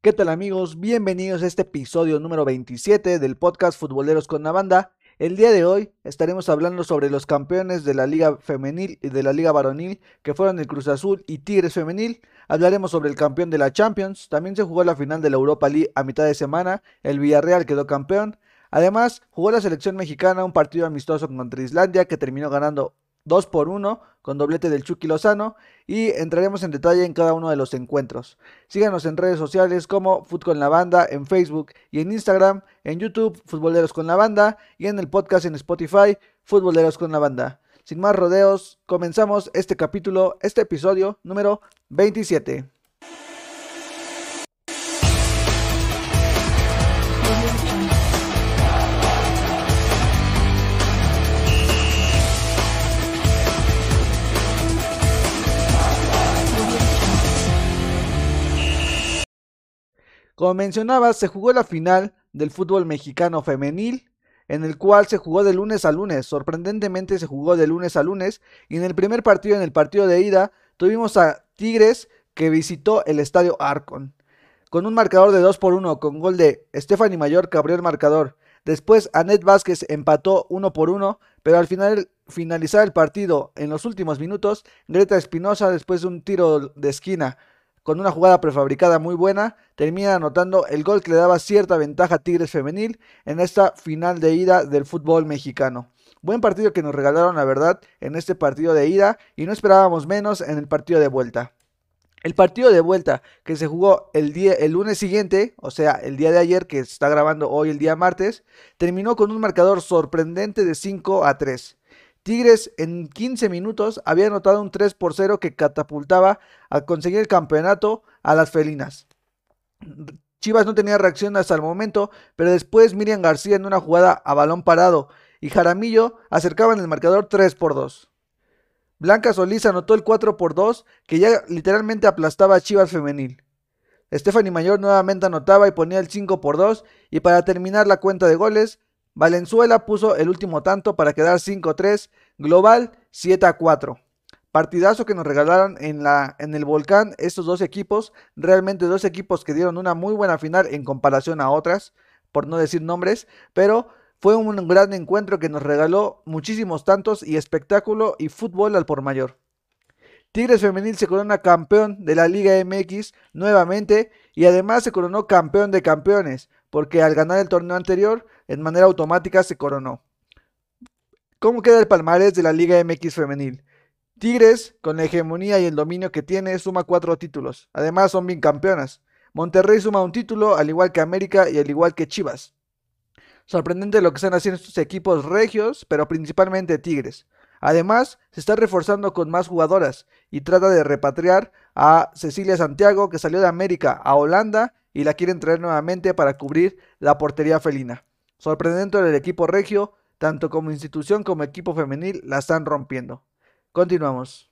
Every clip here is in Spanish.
¿Qué tal amigos? Bienvenidos a este episodio número 27 del podcast Futboleros con la Banda. El día de hoy estaremos hablando sobre los campeones de la Liga Femenil y de la Liga Varonil, que fueron el Cruz Azul y Tigres Femenil. Hablaremos sobre el campeón de la Champions. También se jugó la final de la Europa League a mitad de semana. El Villarreal quedó campeón. Además, jugó la selección mexicana un partido amistoso contra Islandia que terminó ganando 2 por 1 con doblete del Chucky Lozano y entraremos en detalle en cada uno de los encuentros. Síganos en redes sociales como Fut con la Banda, en Facebook y en Instagram, en YouTube Futboleros con la Banda y en el podcast en Spotify Futboleros con la Banda. Sin más rodeos, comenzamos este capítulo, este episodio número 27. Como mencionaba, se jugó la final del fútbol mexicano femenil, en el cual se jugó de lunes a lunes. Sorprendentemente se jugó de lunes a lunes. Y en el primer partido, en el partido de ida, tuvimos a Tigres que visitó el estadio Arcon. Con un marcador de 2 por 1, con gol de Stephanie Mayor que abrió el marcador. Después Anet Vázquez empató 1 por 1, pero al final finalizar el partido en los últimos minutos, Greta Espinosa, después de un tiro de esquina con una jugada prefabricada muy buena, termina anotando el gol que le daba cierta ventaja a Tigres Femenil en esta final de ida del fútbol mexicano. Buen partido que nos regalaron, la verdad, en este partido de ida y no esperábamos menos en el partido de vuelta. El partido de vuelta que se jugó el, día, el lunes siguiente, o sea, el día de ayer, que está grabando hoy el día martes, terminó con un marcador sorprendente de 5 a 3. Tigres en 15 minutos había anotado un 3 por 0 que catapultaba a conseguir el campeonato a las felinas. Chivas no tenía reacción hasta el momento, pero después Miriam García en una jugada a balón parado y Jaramillo acercaban el marcador 3 por 2. Blanca Solís anotó el 4 por 2 que ya literalmente aplastaba a Chivas femenil. Stephanie Mayor nuevamente anotaba y ponía el 5 por 2 y para terminar la cuenta de goles, Valenzuela puso el último tanto para quedar 5-3, global 7-4. Partidazo que nos regalaron en, la, en el volcán estos dos equipos, realmente dos equipos que dieron una muy buena final en comparación a otras, por no decir nombres, pero fue un gran encuentro que nos regaló muchísimos tantos y espectáculo y fútbol al por mayor. Tigres Femenil se corona campeón de la Liga MX nuevamente y además se coronó campeón de campeones, porque al ganar el torneo anterior, en manera automática se coronó. ¿Cómo queda el palmarés de la Liga MX femenil? Tigres, con la hegemonía y el dominio que tiene, suma cuatro títulos. Además, son campeonas. Monterrey suma un título, al igual que América y al igual que Chivas. Sorprendente lo que están haciendo estos equipos regios, pero principalmente Tigres. Además, se está reforzando con más jugadoras y trata de repatriar a Cecilia Santiago, que salió de América a Holanda y la quieren traer nuevamente para cubrir la portería felina. Sorprendente el equipo regio, tanto como institución como equipo femenil, la están rompiendo. Continuamos.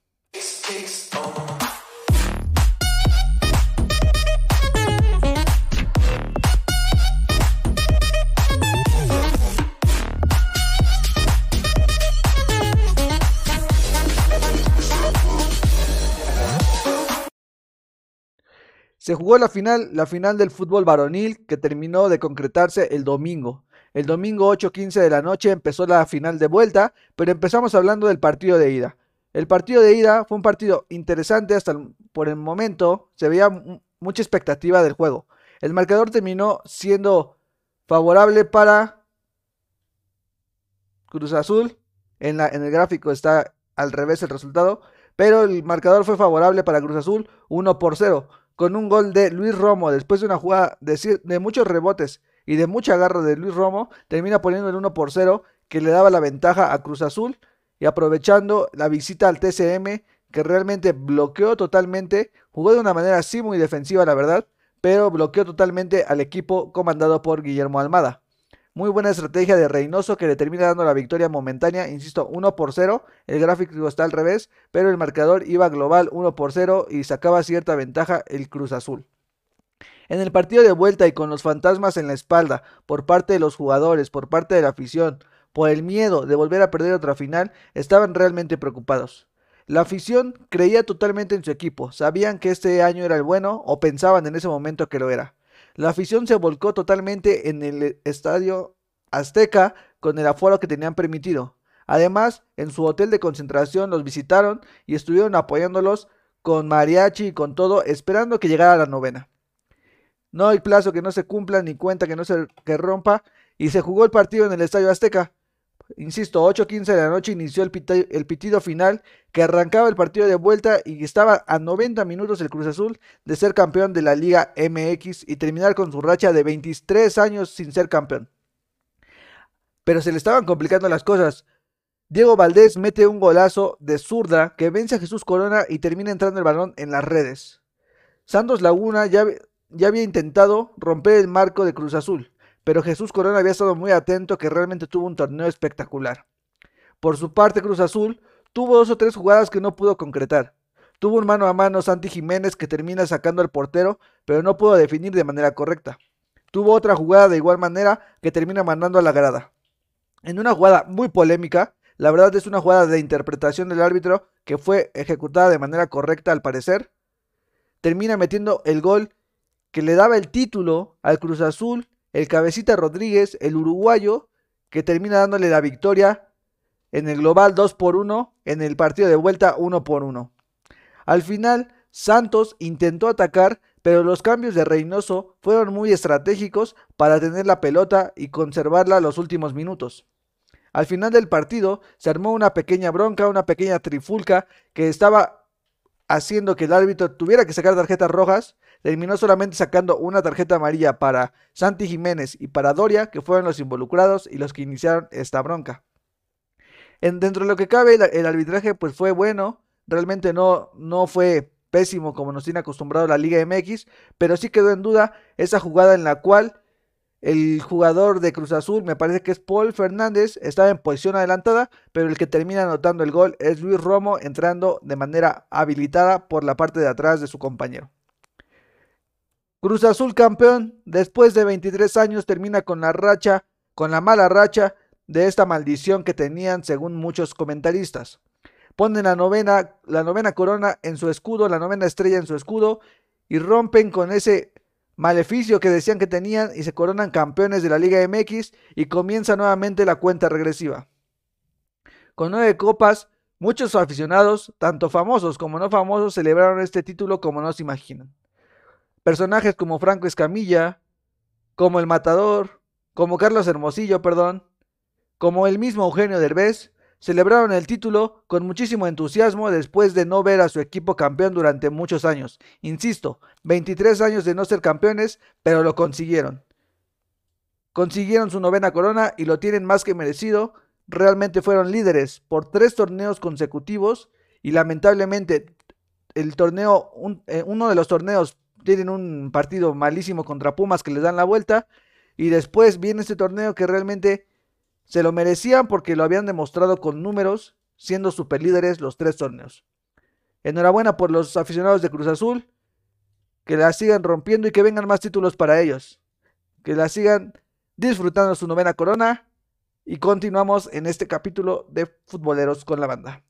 Se jugó la final, la final del fútbol varonil que terminó de concretarse el domingo. El domingo 8.15 de la noche empezó la final de vuelta, pero empezamos hablando del partido de ida. El partido de ida fue un partido interesante hasta por el momento, se veía mucha expectativa del juego. El marcador terminó siendo favorable para Cruz Azul. En, en el gráfico está al revés el resultado, pero el marcador fue favorable para Cruz Azul 1 por 0 con un gol de Luis Romo después de una jugada de, muchos rebotes y de mucha garra de Luis Romo, termina poniendo el 1 por 0 que le daba la ventaja a Cruz Azul y aprovechando la visita al TCM que realmente bloqueó totalmente, jugó de una manera así muy defensiva la verdad, pero bloqueó totalmente al equipo comandado por Guillermo Almada. Muy buena estrategia de Reynoso que le termina dando la victoria momentánea, insisto, 1 por 0. El gráfico está al revés, pero el marcador iba global 1 por 0 y sacaba cierta ventaja el Cruz Azul. En el partido de vuelta y con los fantasmas en la espalda por parte de los jugadores, por parte de la afición, por el miedo de volver a perder otra final, estaban realmente preocupados. La afición creía totalmente en su equipo, sabían que este año era el bueno o pensaban en ese momento que lo era. La afición se volcó totalmente en el estadio Azteca con el aforo que tenían permitido. Además, en su hotel de concentración los visitaron y estuvieron apoyándolos con mariachi y con todo, esperando que llegara la novena. No hay plazo que no se cumpla ni cuenta que no se que rompa y se jugó el partido en el Estadio Azteca. Insisto, 8.15 de la noche inició el, pitido final que arrancaba el partido de vuelta y estaba a 90 minutos el Cruz Azul de ser campeón de la Liga MX y terminar con su racha de 23 años sin ser campeón. Pero se le estaban complicando las cosas. Diego Valdés mete un golazo de zurda que vence a Jesús Corona y termina entrando el balón en las redes. Santos Laguna ya había intentado romper el marco de Cruz Azul, pero Jesús Corona había estado muy atento que realmente tuvo un torneo espectacular. Por su parte, Cruz Azul tuvo dos o tres jugadas que no pudo concretar. Tuvo un mano a mano Santi Jiménez que termina sacando al portero, pero no pudo definir de manera correcta. Tuvo otra jugada de igual manera que termina mandando a la grada. En una jugada muy polémica, la verdad es una jugada de interpretación del árbitro que fue ejecutada de manera correcta al parecer. Termina metiendo el gol que le daba el título al Cruz Azul, el cabecita Rodríguez, el uruguayo, que termina dándole la victoria en el global 2 por 1, en el partido de vuelta 1 por 1. Al final, Santos intentó atacar, pero los cambios de Reynoso fueron muy estratégicos para tener la pelota y conservarla los últimos minutos. Al final del partido se armó una pequeña bronca, una pequeña trifulca que estaba haciendo que el árbitro tuviera que sacar tarjetas rojas. Terminó solamente sacando una tarjeta amarilla para Santi Jiménez y para Doria, que fueron los involucrados y los que iniciaron esta bronca. En, dentro de lo que cabe, el, arbitraje pues fue bueno, realmente no, no fue pésimo como nos tiene acostumbrado la Liga MX, pero sí quedó en duda esa jugada en la cual el jugador de Cruz Azul, me parece que es Paul Fernández, estaba en posición adelantada, pero el que termina anotando el gol es Luis Romo entrando de manera habilitada por la parte de atrás de su compañero. Cruz Azul campeón, después de 23 años termina con la racha, con la mala racha de esta maldición que tenían según muchos comentaristas. Ponen la novena, la novena corona en su escudo, la novena estrella en su escudo y rompen con ese maleficio que decían que tenían y se coronan campeones de la Liga MX y comienza nuevamente la cuenta regresiva. Con nueve copas, muchos aficionados, tanto famosos como no famosos, celebraron este título como no se imaginan. Personajes como Franco Escamilla, como El Matador, como Carlos Hermosillo, perdón, como el mismo Eugenio Derbez, celebraron el título con muchísimo entusiasmo después de no ver a su equipo campeón durante muchos años. Insisto, 23 años de no ser campeones, pero lo consiguieron. Consiguieron su novena corona y lo tienen más que merecido. Realmente fueron líderes por tres torneos consecutivos y lamentablemente el torneo, eh, uno de los torneos tienen un partido malísimo contra Pumas que les dan la vuelta y después viene este torneo que realmente se lo merecían porque lo habían demostrado con números, siendo superlíderes los tres torneos. Enhorabuena por los aficionados de Cruz Azul, que la sigan rompiendo y que vengan más títulos para ellos, que la sigan disfrutando su novena corona y continuamos en este capítulo de Futboleros con la banda.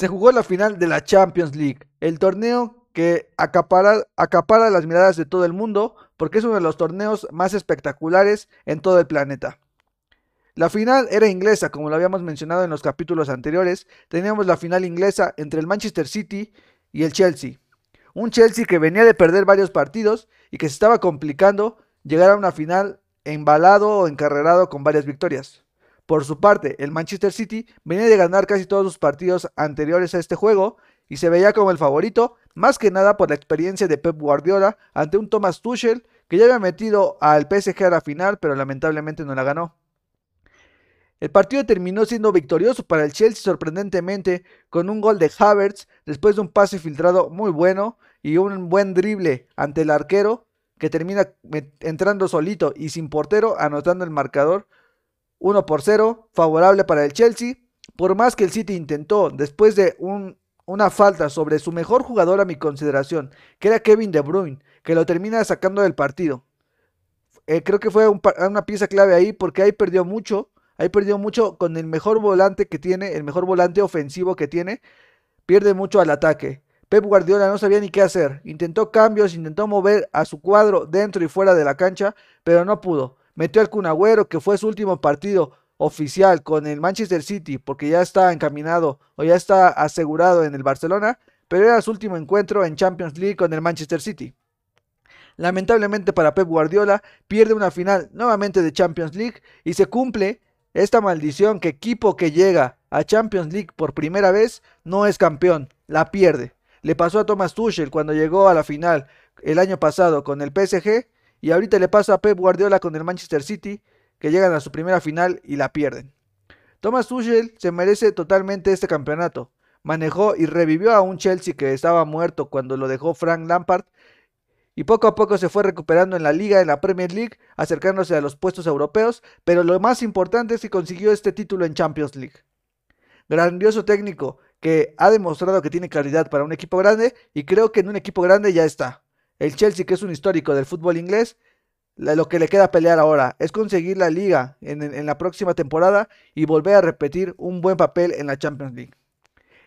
Se jugó la final de la Champions League, el torneo que acapara, las miradas de todo el mundo porque es uno de los torneos más espectaculares en todo el planeta. La final era inglesa, como lo habíamos mencionado en los capítulos anteriores. Teníamos la final inglesa entre el Manchester City y el Chelsea. Un Chelsea que venía de perder varios partidos y que se estaba complicando llegar a una final embalado o encarrerado con varias victorias. Por su parte, el Manchester City venía de ganar casi todos sus partidos anteriores a este juego y se veía como el favorito, más que nada por la experiencia de Pep Guardiola ante un Thomas Tuchel que ya había metido al PSG a la final, pero lamentablemente no la ganó. El partido terminó siendo victorioso para el Chelsea sorprendentemente con un gol de Havertz después de un pase filtrado muy bueno y un buen drible ante el arquero que termina entrando solito y sin portero anotando el marcador 1 por 0, favorable para el Chelsea. Por más que el City intentó, después de un, una falta sobre su mejor jugador a mi consideración, que era Kevin De Bruyne, que lo termina sacando del partido. Eh, creo que fue una pieza clave ahí porque ahí perdió mucho, ahí perdió mucho con el mejor volante que tiene, el mejor volante ofensivo que tiene, pierde mucho al ataque. Pep Guardiola no sabía ni qué hacer, intentó cambios, intentó mover a su cuadro dentro y fuera de la cancha, pero no pudo. Metió al Cunagüero, que fue su último partido oficial con el Manchester City, porque ya está encaminado o ya está asegurado en el Barcelona, pero era su último encuentro en Champions League con el Manchester City. Lamentablemente para Pep Guardiola, pierde una final nuevamente de Champions League y se cumple esta maldición que equipo que llega a Champions League por primera vez no es campeón, la pierde. Le pasó a Thomas Tuchel cuando llegó a la final el año pasado con el PSG y ahorita le pasa a Pep Guardiola con el Manchester City que llegan a su primera final y la pierden. Thomas Tuchel se merece totalmente este campeonato. Manejó y revivió a un Chelsea que estaba muerto cuando lo dejó Frank Lampard y poco a poco se fue recuperando en la liga, en la Premier League, acercándose a los puestos europeos, pero lo más importante es que consiguió este título en Champions League. Grandioso técnico que ha demostrado que tiene calidad para un equipo grande y creo que en un equipo grande ya está. El Chelsea, que es un histórico del fútbol inglés, lo que le queda pelear ahora es conseguir la liga en, la próxima temporada y volver a repetir un buen papel en la Champions League.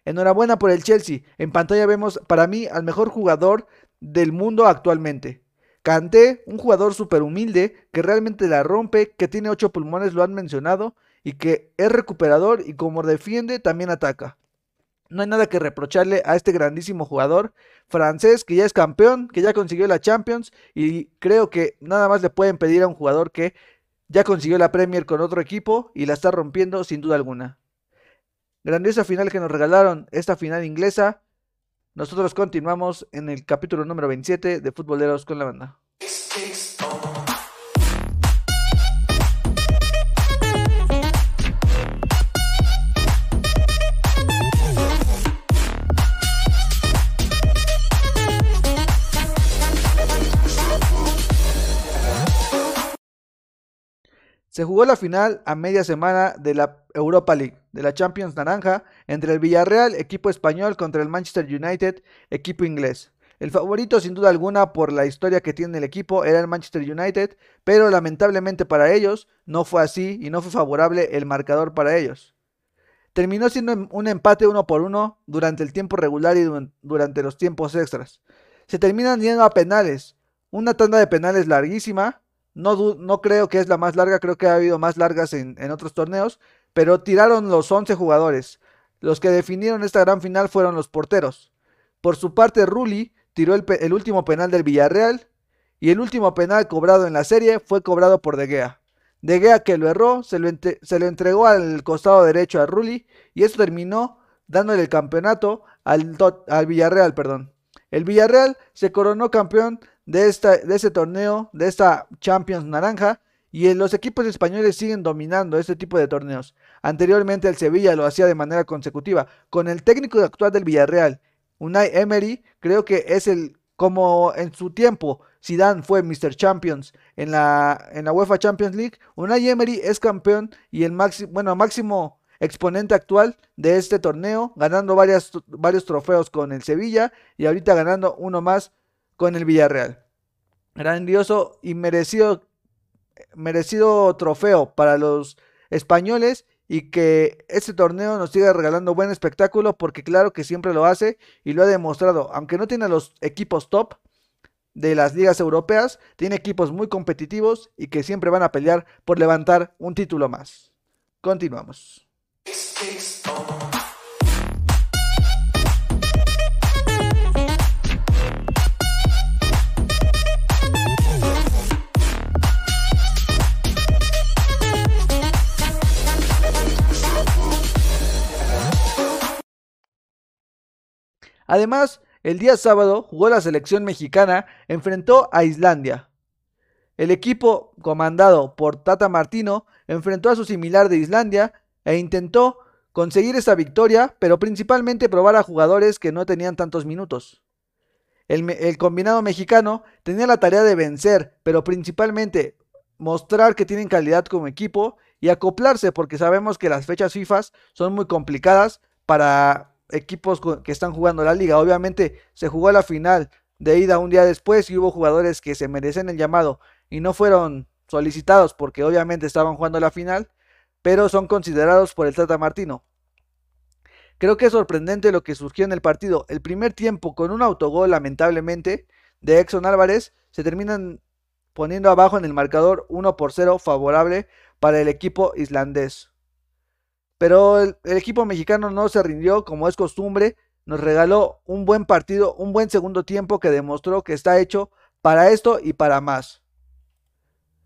Enhorabuena por el Chelsea. En pantalla vemos para mí al mejor jugador del mundo actualmente. Kanté, un jugador súper humilde, que realmente la rompe, que tiene ocho pulmones, lo han mencionado, y que es recuperador y como defiende también ataca. No hay nada que reprocharle a este grandísimo jugador francés que ya es campeón, que ya consiguió la Champions y creo que nada más le pueden pedir a un jugador que ya consiguió la Premier con otro equipo y la está rompiendo sin duda alguna. Grandiosa final que nos regalaron, esta final inglesa, nosotros continuamos en el capítulo número 27 de Futboleros con la banda. Se jugó la final a media semana de la Europa League, de la Champions Naranja, entre el Villarreal, equipo español, contra el Manchester United, equipo inglés. El favorito, sin duda alguna, por la historia que tiene el equipo, era el Manchester United, pero lamentablemente para ellos no fue así y no fue favorable el marcador para ellos. Terminó siendo un empate uno por uno durante el tiempo regular y durante los tiempos extras. Se terminan yendo a penales, una tanda de penales larguísima, no, no creo que es la más larga, creo que ha habido más largas en, otros torneos, pero tiraron los 11 jugadores. Los que definieron esta gran final fueron los porteros. Por su parte, Rulli tiró el, último penal del Villarreal y el último penal cobrado en la serie fue cobrado por De Gea. De Gea que lo erró, se lo, se lo entregó al costado derecho a Rulli y eso terminó dándole el campeonato al, al Villarreal, perdón. El Villarreal se coronó campeón de, esta, de este torneo, de esta Champions Naranja, y los equipos españoles siguen dominando este tipo de torneos. Anteriormente el Sevilla lo hacía de manera consecutiva. Con el técnico actual del Villarreal, Unai Emery, creo que es el, como en su tiempo Zidane fue Mr. Champions en la, en la UEFA Champions League, Unai Emery es campeón y el máximo, bueno, máximo exponente actual de este torneo, ganando varios trofeos con el Sevilla y ahorita ganando uno más con el Villarreal. Grandioso y merecido, merecido trofeo para los españoles y que este torneo nos siga regalando buen espectáculo porque claro que siempre lo hace y lo ha demostrado. Aunque no tiene los equipos top de las ligas europeas, tiene equipos muy competitivos y que siempre van a pelear por levantar un título más. Continuamos. Además, el día sábado jugó la selección mexicana, enfrentó a Islandia. El equipo, comandado por Tata Martino, enfrentó a su similar de Islandia e intentó conseguir esa victoria, pero principalmente probar a jugadores que no tenían tantos minutos. El, combinado mexicano tenía la tarea de vencer, pero principalmente mostrar que tienen calidad como equipo y acoplarse, porque sabemos que las fechas FIFA son muy complicadas para equipos que están jugando la liga. Obviamente se jugó la final de ida un día después y hubo jugadores que se merecen el llamado y no fueron solicitados porque obviamente estaban jugando la final, pero son considerados por el Tata Martino. Creo que es sorprendente lo que surgió en el partido. El primer tiempo con un autogol lamentablemente de Exxon Álvarez se terminan poniendo abajo en el marcador 1 por 0 favorable para el equipo islandés. Pero el, equipo mexicano no se rindió como es costumbre, nos regaló un buen partido, un buen segundo tiempo que demostró que está hecho para esto y para más.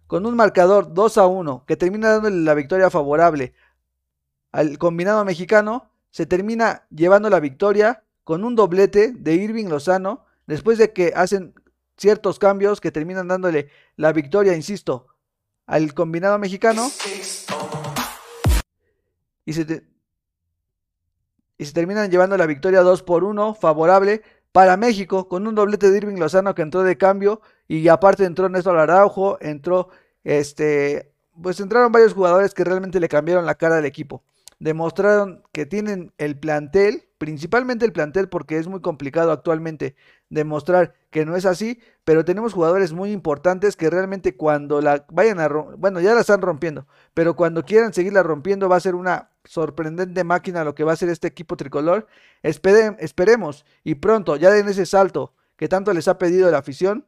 Con un marcador 2 a 1 que termina dándole la victoria favorable al combinado mexicano, se termina llevando la victoria con un doblete de Irving Lozano después de que hacen ciertos cambios que terminan dándole la victoria, insisto, al combinado mexicano. Y se, y se terminan llevando la victoria 2 por 1 favorable para México con un doblete de Irving Lozano que entró de cambio y aparte entró Néstor Araujo, entró este pues entraron varios jugadores que realmente le cambiaron la cara al equipo. Demostraron que tienen el plantel, principalmente el plantel porque es muy complicado actualmente demostrar que no es así, pero tenemos jugadores muy importantes que realmente cuando la vayan a, bueno, ya la están rompiendo, pero cuando quieran seguirla rompiendo va a ser una sorprendente máquina lo que va a ser este equipo tricolor. esperemos y pronto ya den ese salto que tanto les ha pedido la afición,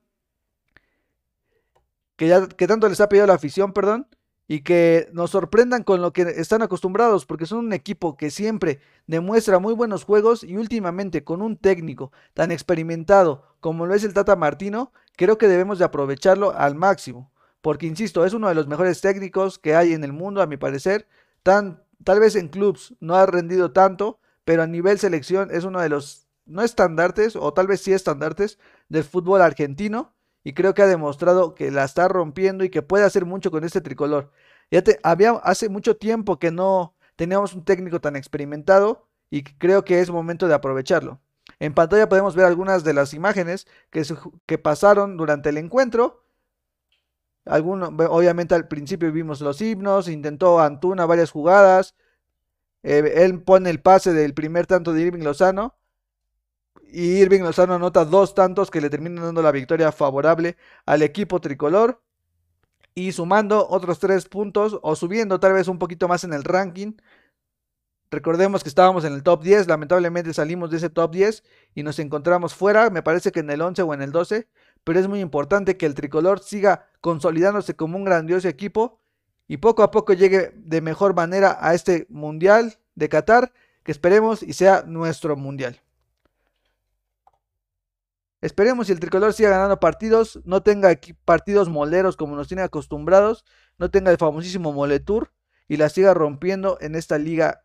que ya que tanto les ha pedido la afición, perdón, y que nos sorprendan con lo que están acostumbrados, porque son un equipo que siempre demuestra muy buenos juegos y últimamente con un técnico tan experimentado como lo es el Tata Martino, creo que debemos de aprovecharlo al máximo, porque insisto, es uno de los mejores técnicos que hay en el mundo a mi parecer, tan, tal vez en clubs no ha rendido tanto, pero a nivel selección es uno de los no estandartes o tal vez sí estandartes del fútbol argentino y creo que ha demostrado que la está rompiendo y que puede hacer mucho con este tricolor. Ya te, había hace mucho tiempo que no teníamos un técnico tan experimentado y creo que es momento de aprovecharlo. En pantalla podemos ver algunas de las imágenes que, que pasaron durante el encuentro. Alguno, obviamente al principio vimos los himnos, intentó Antuna varias jugadas. Eh, él pone el pase del primer tanto de Irving Lozano y Irving Lozano anota dos tantos que le terminan dando la victoria favorable al equipo tricolor y sumando otros tres puntos o subiendo tal vez un poquito más en el ranking. Recordemos que estábamos en el top 10, lamentablemente salimos de ese top 10 y nos encontramos fuera, me parece que en el 11 o en el 12, pero es muy importante que el tricolor siga consolidándose como un grandioso equipo y poco a poco llegue de mejor manera a este mundial de Qatar, que esperemos y sea nuestro mundial. Esperemos si el tricolor siga ganando partidos, no tenga partidos moleros como nos tiene acostumbrados, no tenga el famosísimo Moletour y la siga rompiendo en esta liga.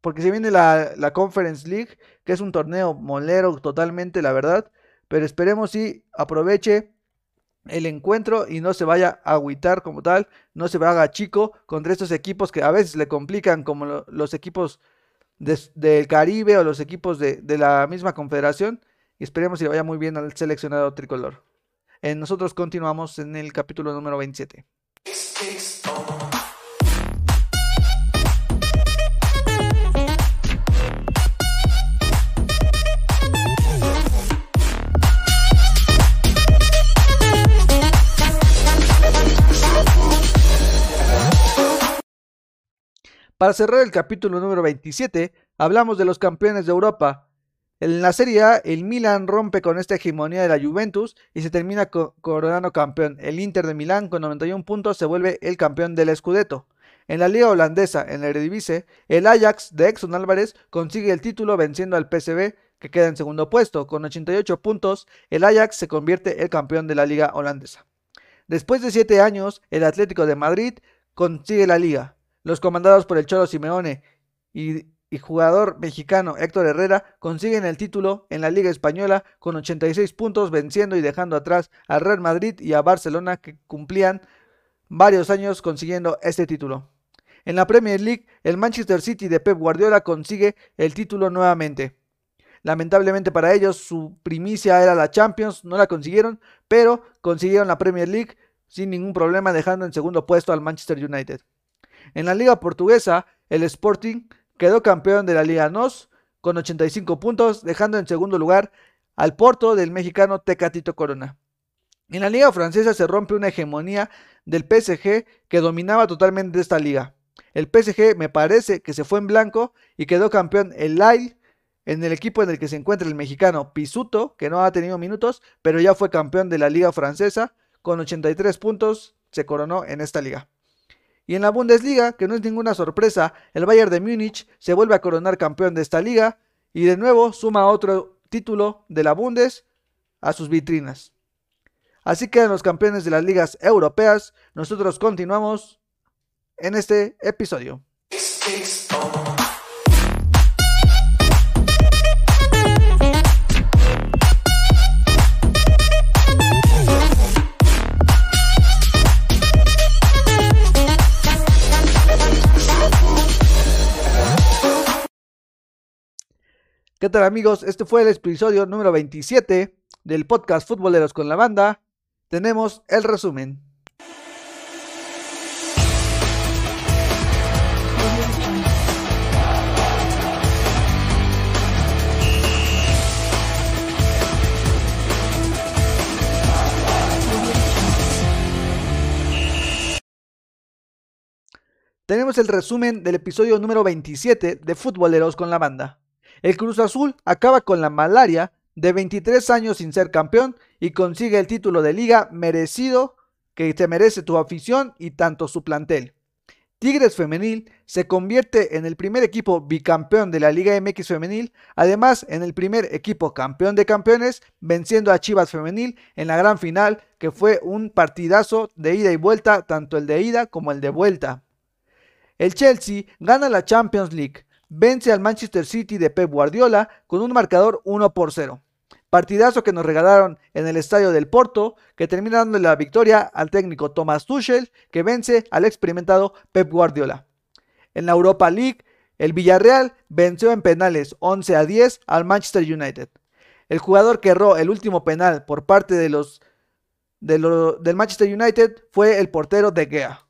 Porque se viene la, Conference League, que es un torneo molero totalmente, la verdad. Pero esperemos si aproveche el encuentro y no se vaya a agüitar como tal, no se haga chico contra estos equipos que a veces le complican como los equipos del Caribe o los equipos de, de la misma confederación y esperemos que vaya muy bien al seleccionado tricolor. Eh, nosotros continuamos en el capítulo número 27. Para cerrar el capítulo número 27, hablamos de los campeones de Europa, en la Serie A, el Milan rompe con esta hegemonía de la Juventus y se termina coronando campeón. El Inter de Milán, con 91 puntos, se vuelve el campeón del Scudetto. En la liga holandesa, en la Eredivisie, el Ajax de Exxon Álvarez consigue el título venciendo al PSV, que queda en segundo puesto. Con 88 puntos, el Ajax se convierte el campeón de la liga holandesa. Después de 7 años, el Atlético de Madrid consigue la liga. Los comandados por el Cholo Simeone y y jugador mexicano Héctor Herrera consiguen el título en la Liga Española con 86 puntos, venciendo y dejando atrás al Real Madrid y a Barcelona que cumplían varios años consiguiendo este título. En la Premier League, el Manchester City de Pep Guardiola consigue el título nuevamente. Lamentablemente para ellos su primicia era la Champions, no la consiguieron, pero consiguieron la Premier League sin ningún problema dejando en segundo puesto al Manchester United. En la liga portuguesa, el Sporting quedó campeón de la Liga NOS con 85 puntos, dejando en segundo lugar al Porto del mexicano Tecatito Corona. En la liga francesa se rompe una hegemonía del PSG que dominaba totalmente esta liga. El PSG me parece que se fue en blanco y quedó campeón el Lille en el equipo en el que se encuentra el mexicano Pisuto, que no ha tenido minutos, pero ya fue campeón de la liga francesa con 83 puntos, se coronó en esta liga. Y en la Bundesliga, que no es ninguna sorpresa, el Bayern de Múnich se vuelve a coronar campeón de esta liga y de nuevo suma otro título de la Bundes a sus vitrinas. Así quedan los campeones de las ligas europeas. Nosotros continuamos en este episodio. ¿Qué tal amigos? Este fue el episodio número 27 del podcast Futboleros con la Banda. Tenemos el resumen. Tenemos el resumen del episodio número 27 de Futboleros con la Banda. El Cruz Azul acaba con la malaria de 23 años sin ser campeón y consigue el título de liga merecido que te merece tu afición y tanto su plantel. Tigres Femenil se convierte en el primer equipo bicampeón de la Liga MX Femenil, además en el primer equipo campeón de campeones, venciendo a Chivas Femenil en la gran final, que fue un partidazo de ida y vuelta, tanto el de ida como el de vuelta. El Chelsea gana la Champions League, vence al Manchester City de Pep Guardiola con un marcador 1 por 0. Partidazo que nos regalaron en el estadio del Porto, que termina dándole la victoria al técnico Thomas Tuchel, que vence al experimentado Pep Guardiola. En la Europa League, el Villarreal venció en penales 11 a 10 al Manchester United. El jugador que erró el último penal por parte de los, del Manchester United fue el portero de Gea.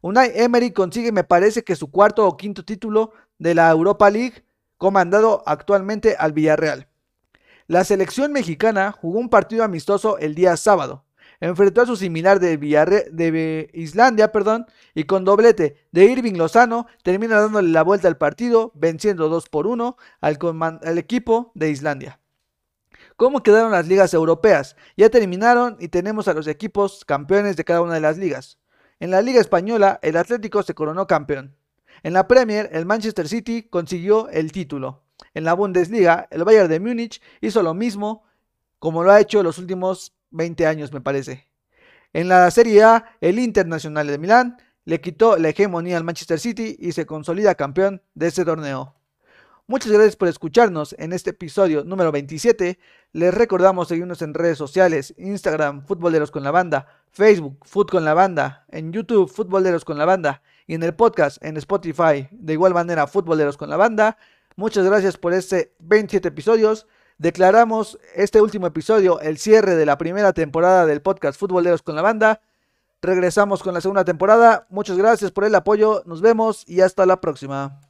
Unai Emery consigue, me parece que su cuarto o quinto título de la Europa League, comandado actualmente al Villarreal. La selección mexicana jugó un partido amistoso el día sábado. Enfrentó a su similar de, de Islandia perdón, y con doblete de Irving Lozano termina dándole la vuelta al partido, venciendo 2 por 1 al, al equipo de Islandia. ¿Cómo quedaron las ligas europeas? Ya terminaron y tenemos a los equipos campeones de cada una de las ligas. En la Liga Española, el Atlético se coronó campeón. En la Premier, el Manchester City consiguió el título. En la Bundesliga, el Bayern de Múnich hizo lo mismo como lo ha hecho los últimos 20 años, me parece. En la Serie A, el Internacional de Milán le quitó la hegemonía al Manchester City y se consolida campeón de este torneo. Muchas gracias por escucharnos en este episodio número 27. Les recordamos seguirnos en redes sociales, Instagram, Futboleros con la Banda, Facebook, Foot con la Banda, en YouTube, Futboleros con la Banda y en el podcast en Spotify, de igual manera, Futboleros con la Banda. Muchas gracias por este 27 episodios. Declaramos este último episodio el cierre de la primera temporada del podcast Futboleros con la Banda. Regresamos con la segunda temporada. Muchas gracias por el apoyo. Nos vemos y hasta la próxima.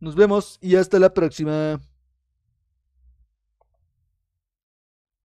Nos vemos y hasta la próxima.